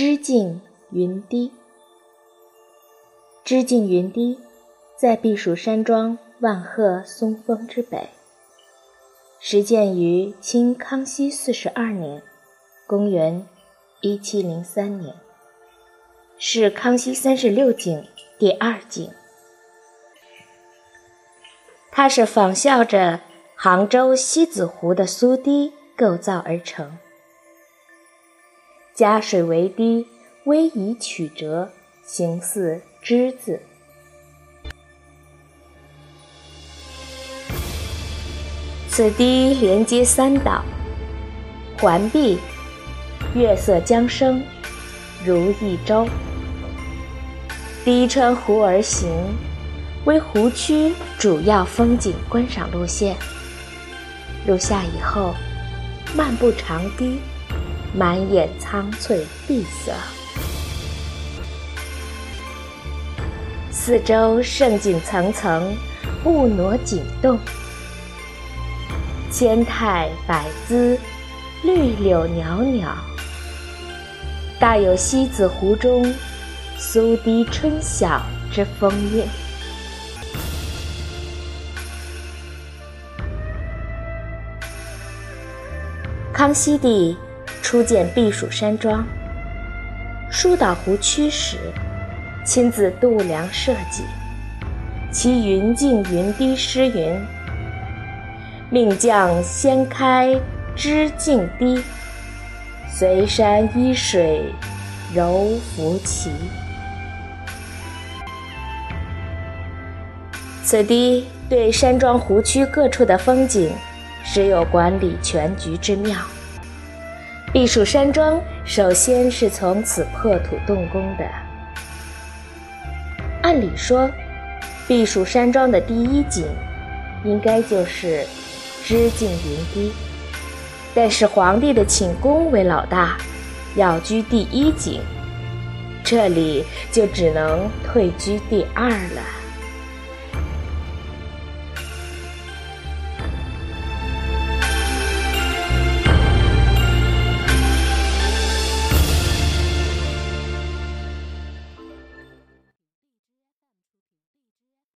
知境云低。知境云低，在避暑山庄万壑松风之北。始建于清康熙四十二年，公元一七零三年，是康熙三十六景第二景。它是仿效着杭州西子湖的苏堤构造而成，加水为堤，逶迤曲折，形似之字。此堤连接三岛，环碧，月色将生，如一舟。堤穿湖而行，为湖区主要风景观赏路线。入夏以后，漫步长堤，满眼苍翠碧色，四周胜景层层，雾挪景动。千态百姿，绿柳袅袅，大有西子湖中苏堤春晓之风韵。康熙帝初建避暑山庄，疏导湖区时，亲自度量设计，其云境云堤诗云。命将先开知境堤，随山依水柔拂骑。此堤对山庄湖区各处的风景，实有管理全局之妙。避暑山庄首先是从此破土动工的。按理说，避暑山庄的第一景，应该就是。知境云低，但是皇帝的寝宫为老大，要居第一景，这里就只能退居第二了。